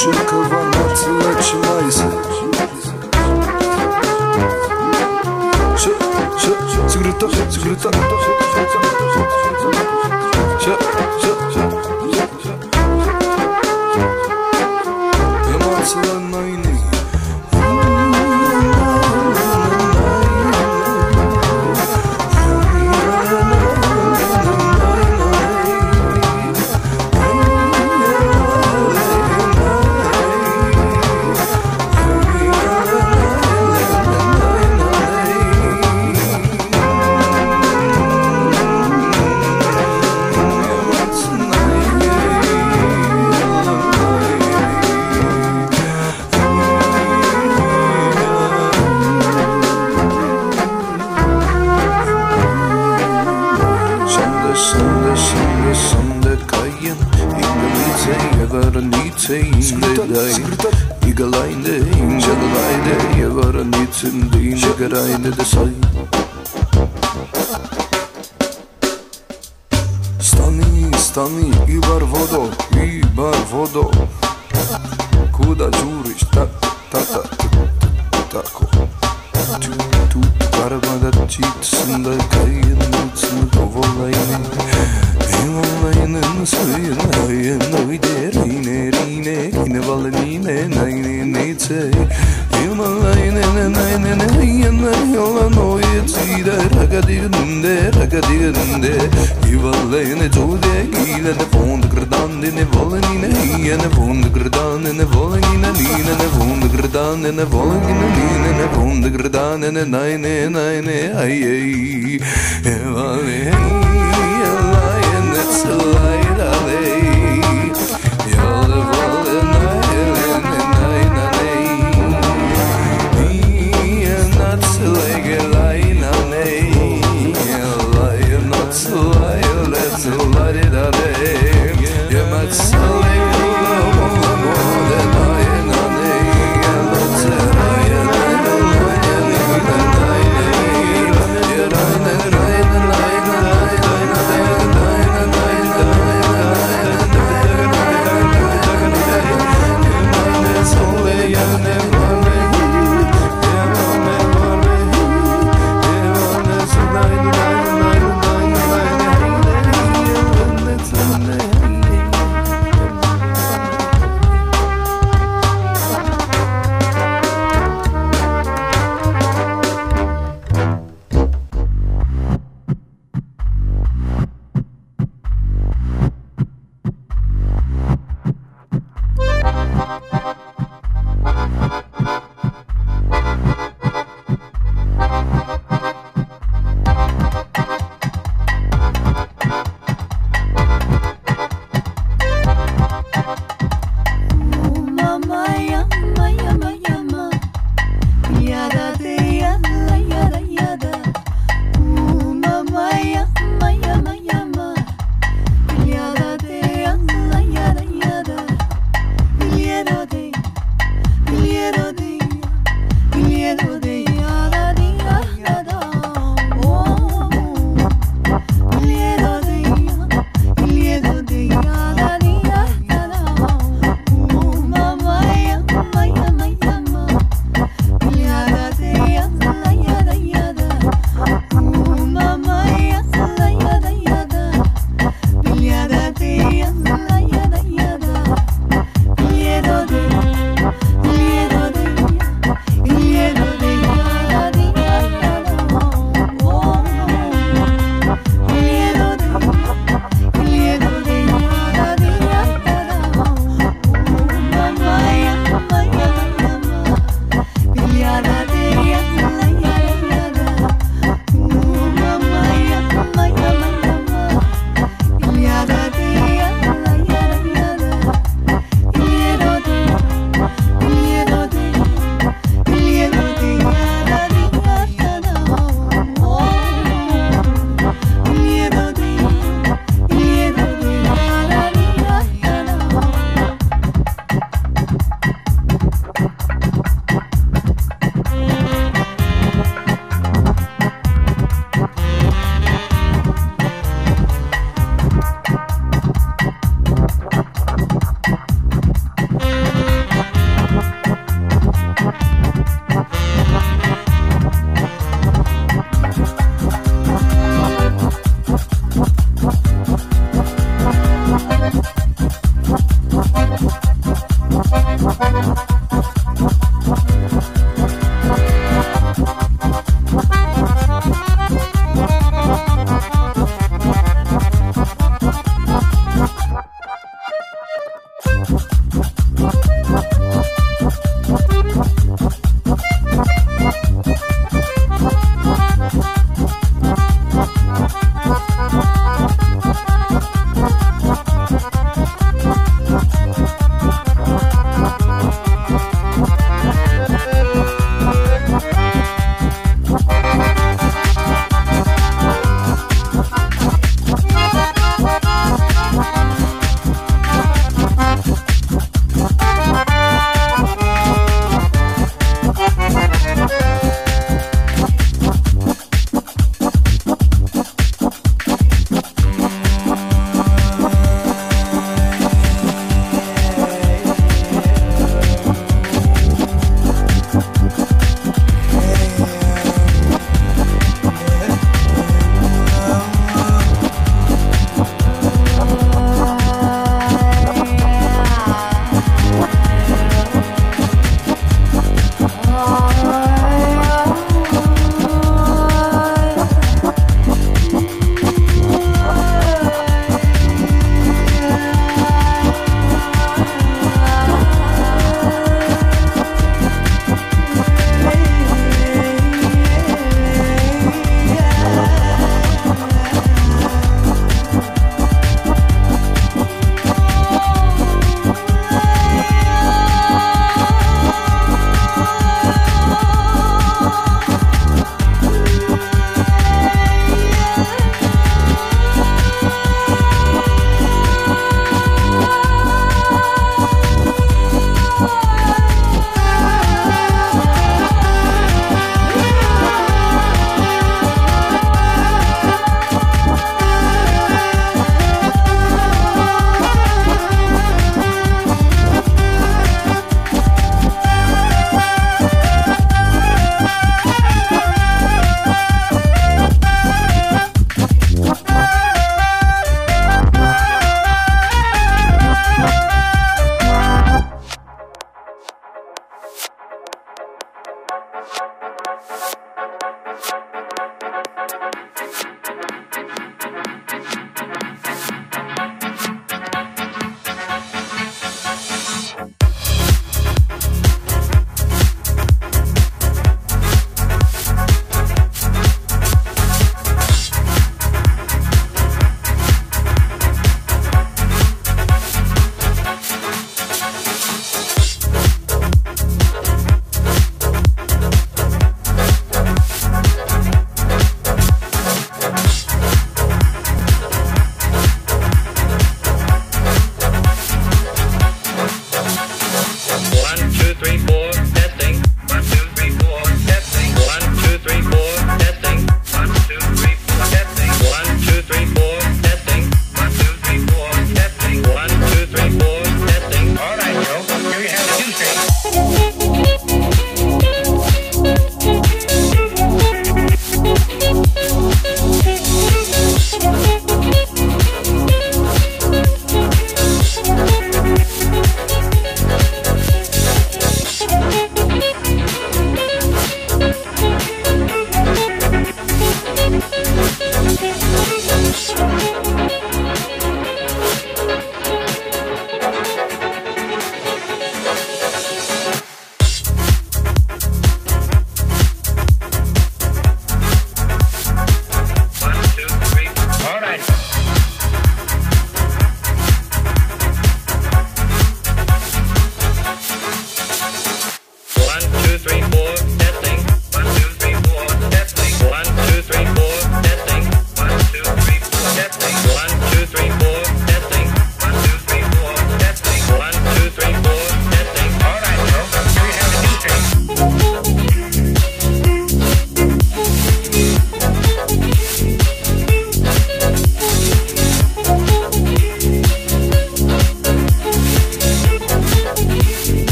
Чиркова ночь началась Сигарета, сигарета, сигарета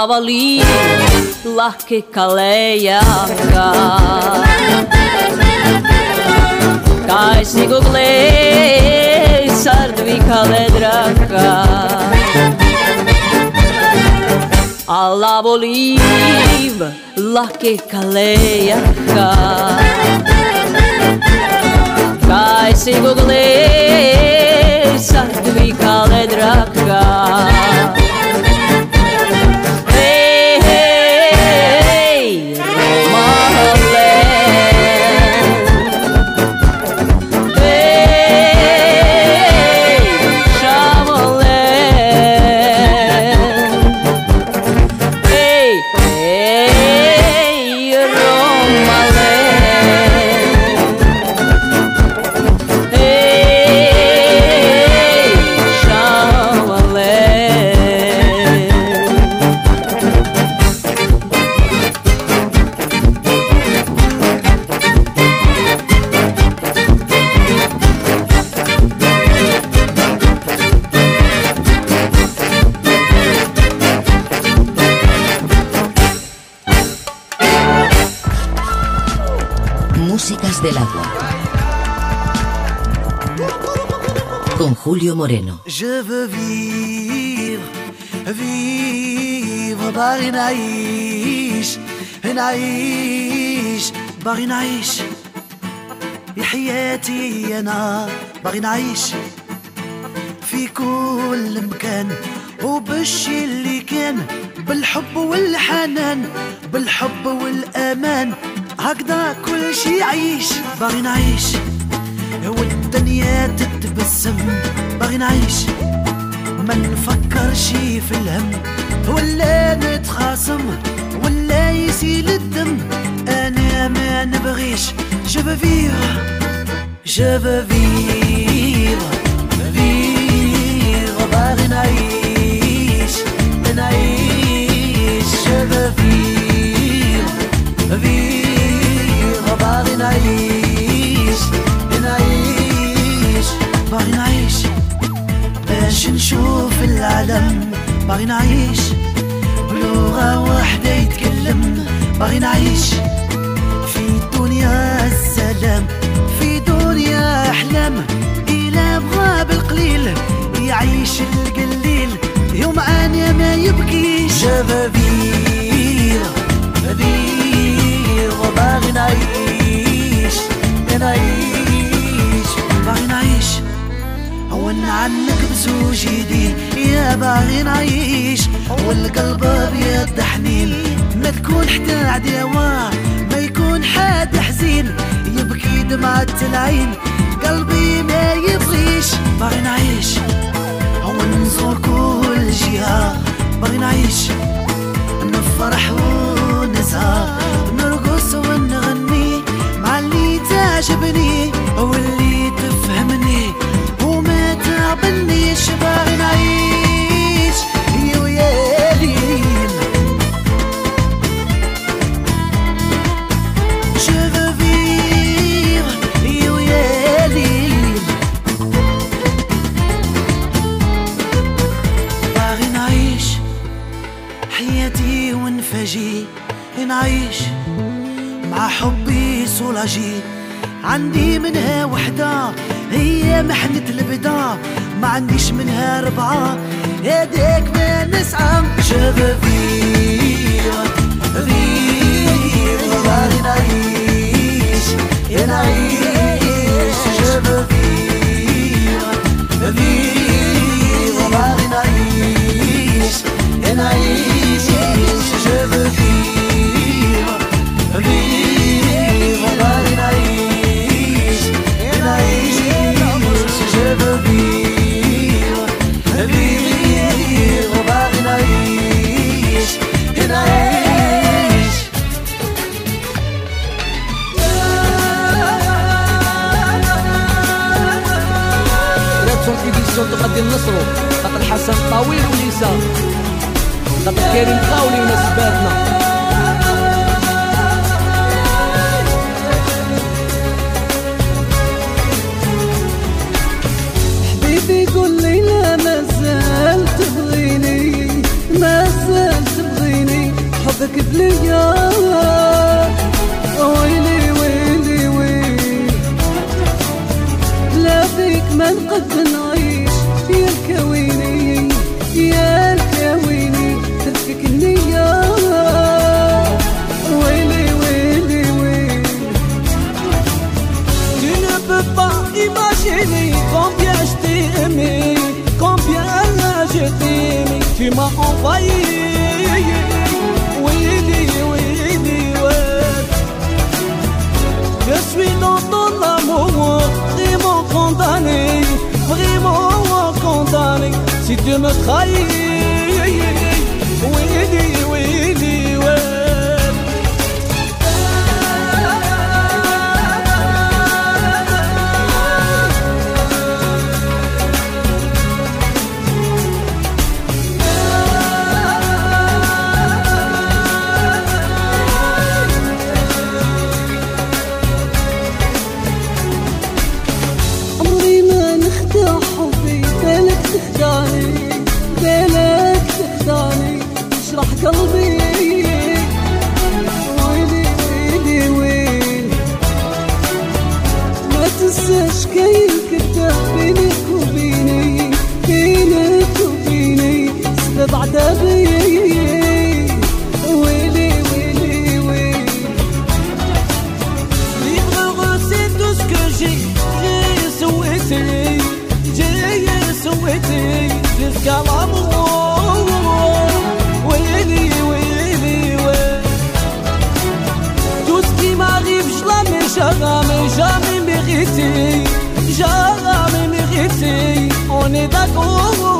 la vali, la que caleia Kaj si guglej, sardvi kale draka Alla voliv, la que caleia Kaj si guglej, sardvi kale Julio Moreno. Je veux vivre, vivre نعيش نعيش باغي نعيش يا حياتي أنا باغي نعيش في كل مكان وبالشي اللي كان بالحب والحنان بالحب والامان هكذا كل شي عيش باغي نعيش والدنيا تتبسم. باغي نعيش. ما نفكرش في الهم. ولا نتخاصم. ولا يسيل الدم. أنا ما نبغيش. Je veux vivre. Je باغي نعيش. نعيش. Je veux باغي نعيش. باغي نعيش. باش نشوف العالم. باغي نعيش. بلغة واحدة يتكلم. باغي نعيش. في دنيا السلام. في دنيا أحلام. إلى بغى بالقليل. يعيش القليل. يوم أنا ما يبكيش. شبابير بير وباغي نعيش. نعيش. هون عنك بزوج يدين يا باغي نعيش والقلب أبيض حنين. ما تكون حتى عداوة ما يكون حدا دمعة العين قلبي ما يبغيش. باغي نعيش هو نزور كل جهة. باغي نعيش نفرح ونزهى نرقص ونغني مع اللي تعجبني واللي تفهمني. حياتي نعيش مع حبي سولاجي عندي منها وحدة هي محنة البدا ما عنديش منها ربعة. هذاك ما نسعى. vivre, vivre باغي نعيش نعيش. ايديسيون تغدي النصر. خاطر حسن طويل وليسا خاطر كريم قاولي ونسباتنا حبيبي قول لي لا ما زال تبغيني. ما زال تبغيني. حبك بليا. ويلي ويلي ويلي. لا فيك ما نقد نعيش. الكويني يا الكويني تفك النية ويلي ويلي ويلي Tu ne peux pas imaginer combien je t'ai combien je t'ai aimé. Tu m'as envahi. Willy, ouais. Je suis dans ton amour, vraiment condamné, vraiment condamné. Si jamais mérité, jamais mérité. On est d'accord.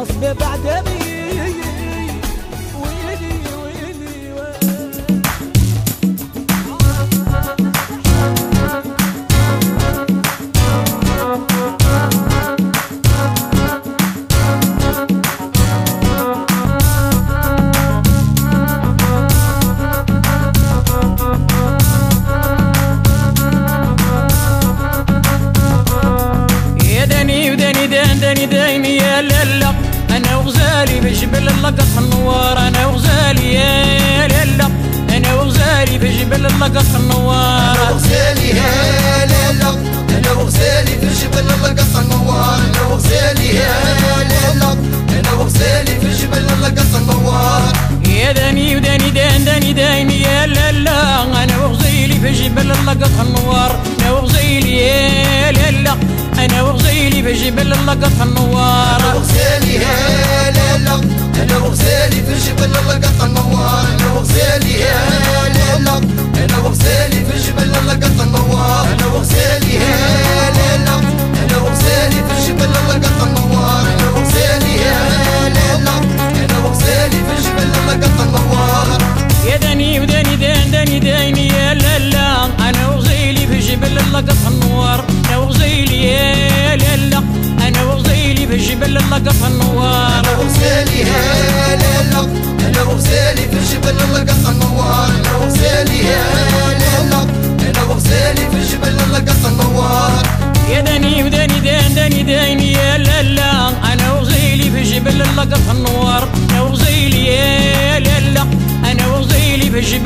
مصبي بعد ابي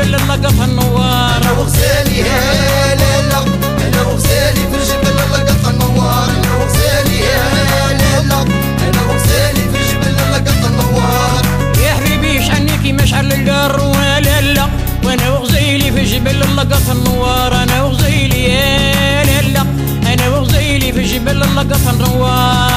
جبل اللقطها النوار. أنا وغزالي أنا وغزالي في الجبل النوار. أنا وغزالي أنا وغزالي في الجبل النوار. يا حبيبي مشعل وأنا وغزيلي في جبل اللقطها النوار. أنا وغزيلي يا أنا وغزيلي في جبل اللقطها النوار.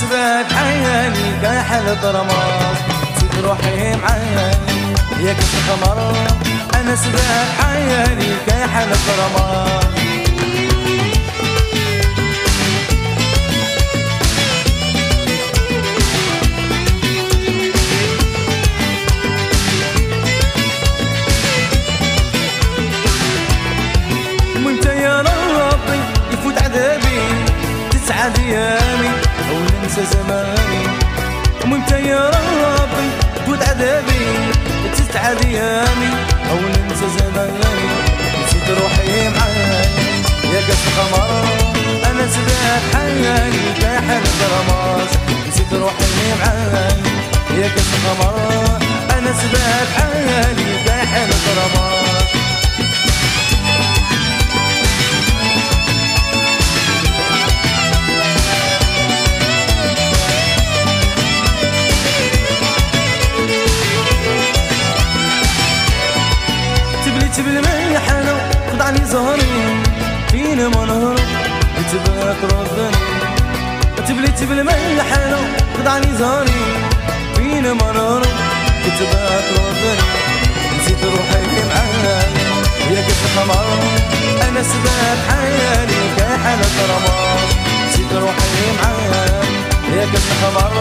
سبات عياني كحل طرماس نسيت روحي معاك يا كاس قمر أنا سبات عياني كحل طرماس تسعد ايامي أو ننسى زماني. نسيت روحي معاك يا قص قمر أنا سبات حياني. كحل درماس نسيت روحي يا قمر أنا سبات حياني. من حلو خدعني زهري فينا ما نهرب تبقى تردني تبلي تبلي من حلو خدعني زهري فينا ما نهرب تبقى تردني نسيت روحي معاك يا كيف قمر أنا سباب حيالي كحل الرماد نسيت روحي معاك يا كيف قمر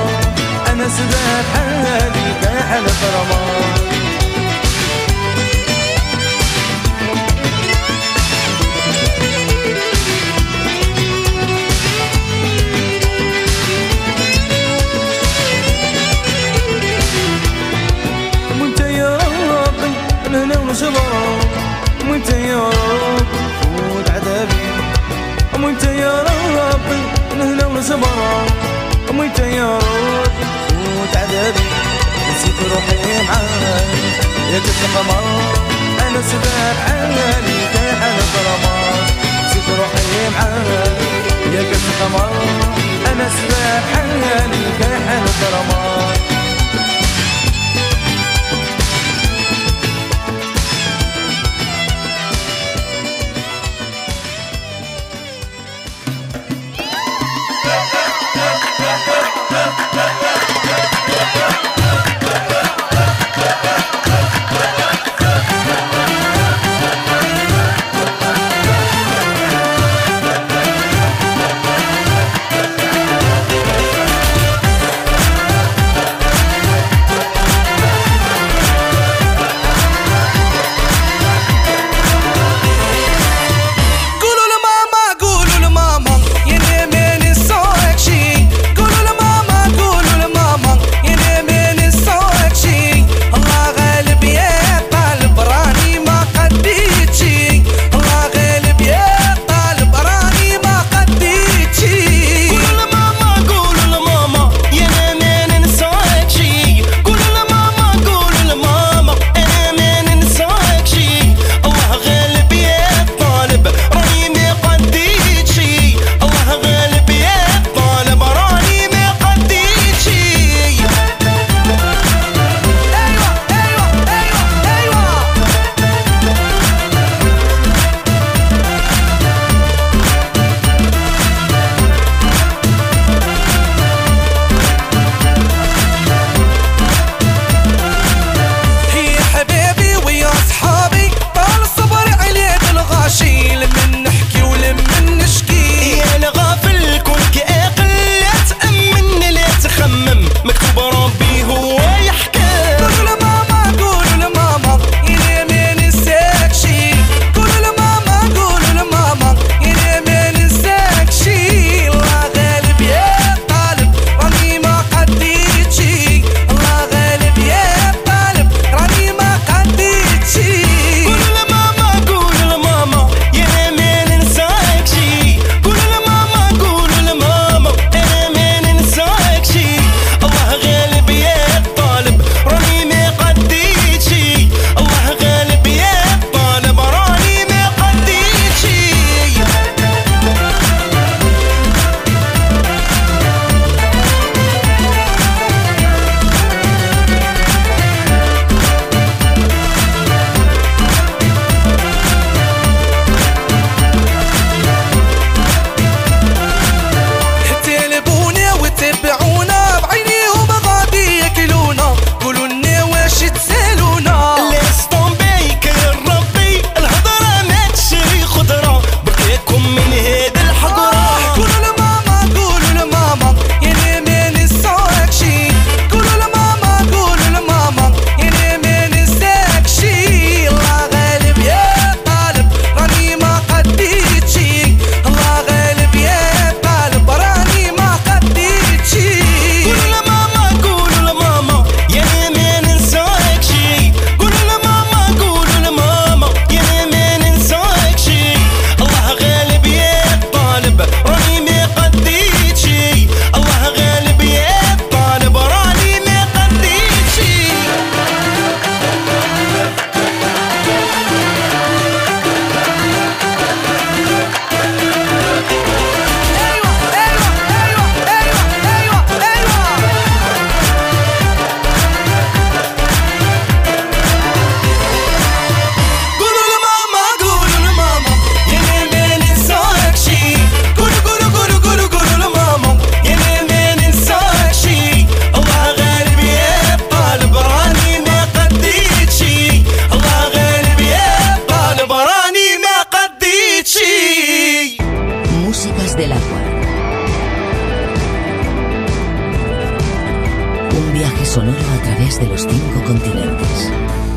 أنا سباب حيالي كحل الرماد ربي الهنا ونصبر وانت يا رب فوت عذابي. وانت يا ربي الهنا ونصبر وانت يا رب فوت عذابي. نسيت روحي معاك. يا كنت قمر أنا سباب عالي كحل الظلمات نسيت روحي معاك. يا كنت قمر أنا سباب عالي كحل الظلمات través Viaje sonoro a través de los cinco continentes.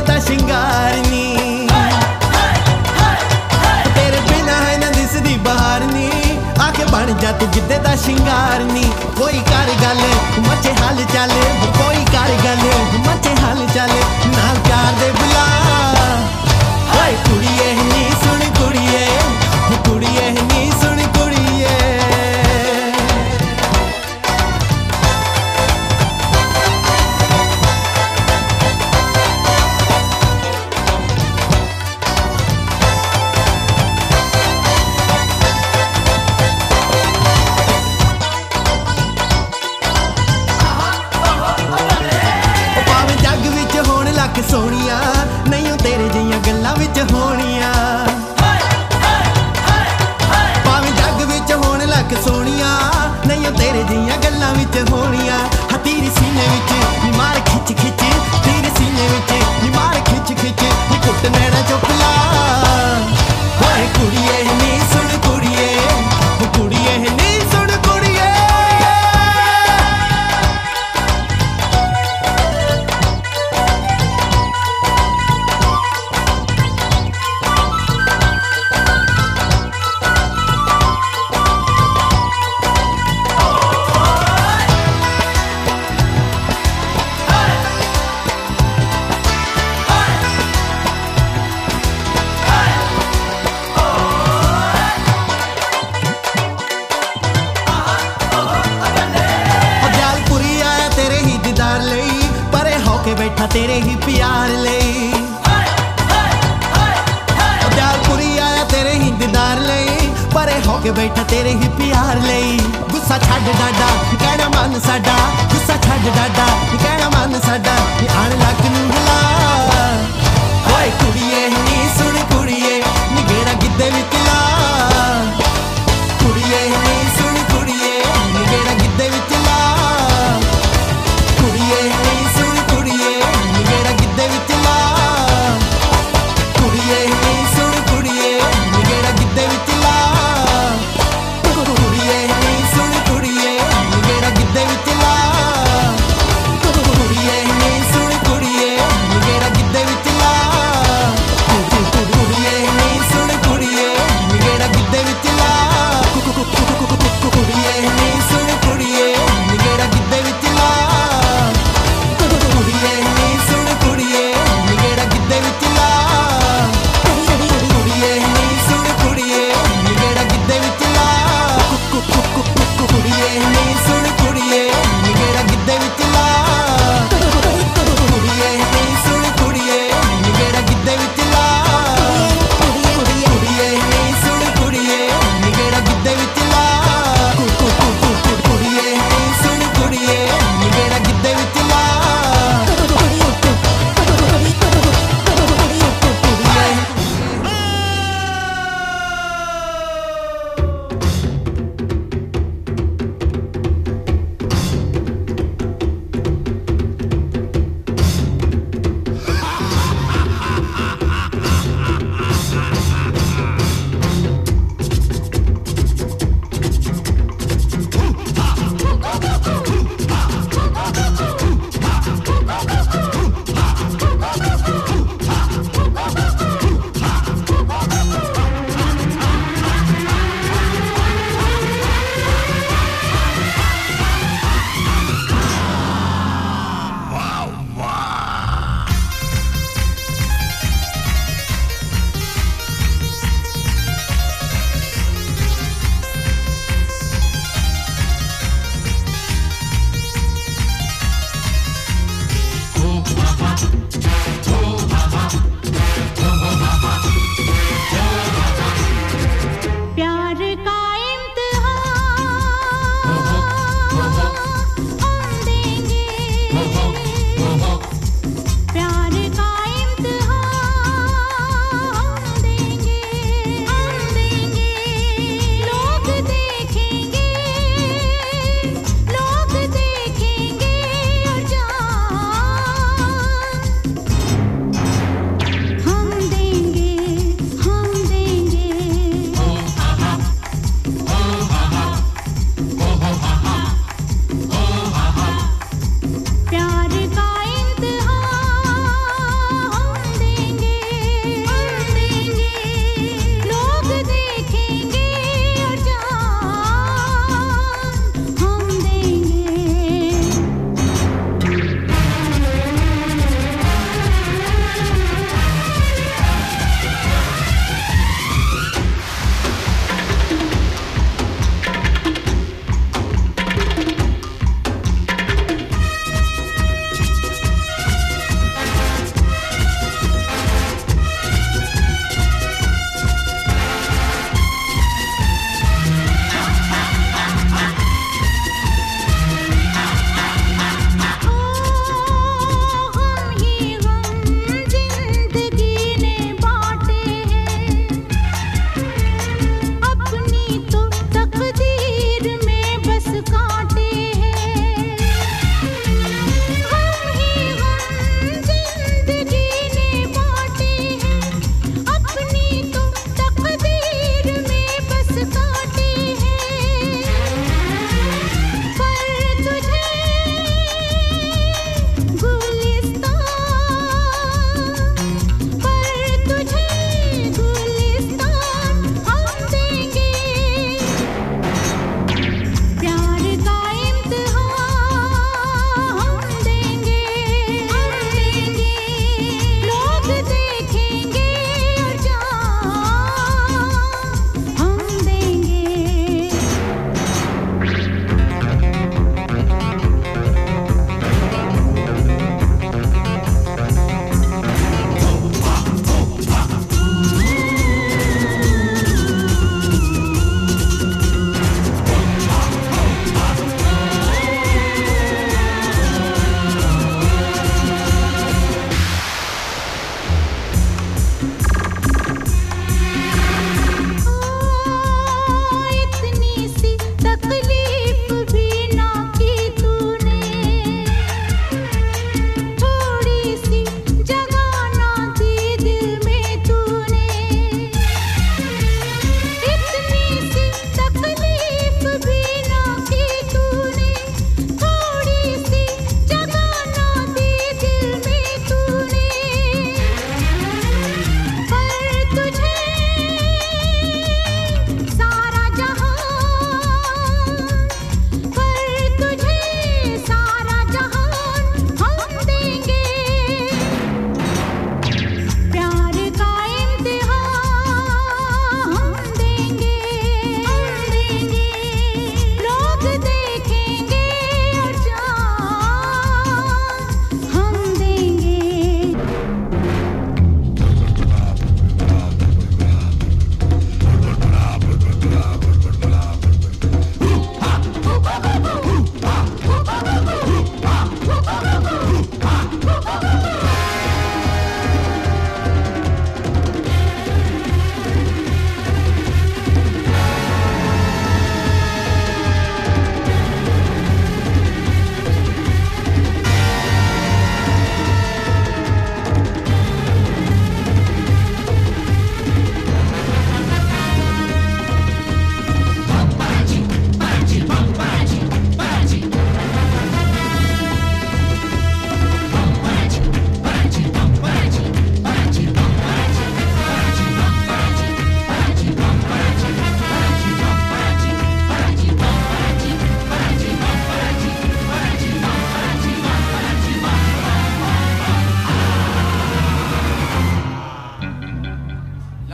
ਦਾ ਸ਼ਿੰਗਾਰ ਨੀ। ਤੇਰੇ ਬਿਨਾ ਹੈ ਨਾ ਦਿਸਦੀ ਬਾਹਰ ਨੀ। ਆਖੇ ਬਣ ਜਾ ਤੂੰ ਜਿੱਦੇ ਦਾ ਸ਼ਿੰਗਾਰ ਨੀ। ਕੋਈ ਕਰ ਗੱਲ ਮੱਚੇ ਹਾਲ ਚੱਲ। ਕੋਈ ਕਰ ਗੱਲ ਮੱਚੇ ਹਾਲ ਚੱਲ। ਨਾਲ ਪਿਆਰ ਦੇ ਬੁਲਾ ਹਾਏ ਕੁੜੀਏ, ਨੀ ਸੁਣ ਕੁੜੀਏ। ਕੁੜੀਏ, ਨੀ ਸੁਣ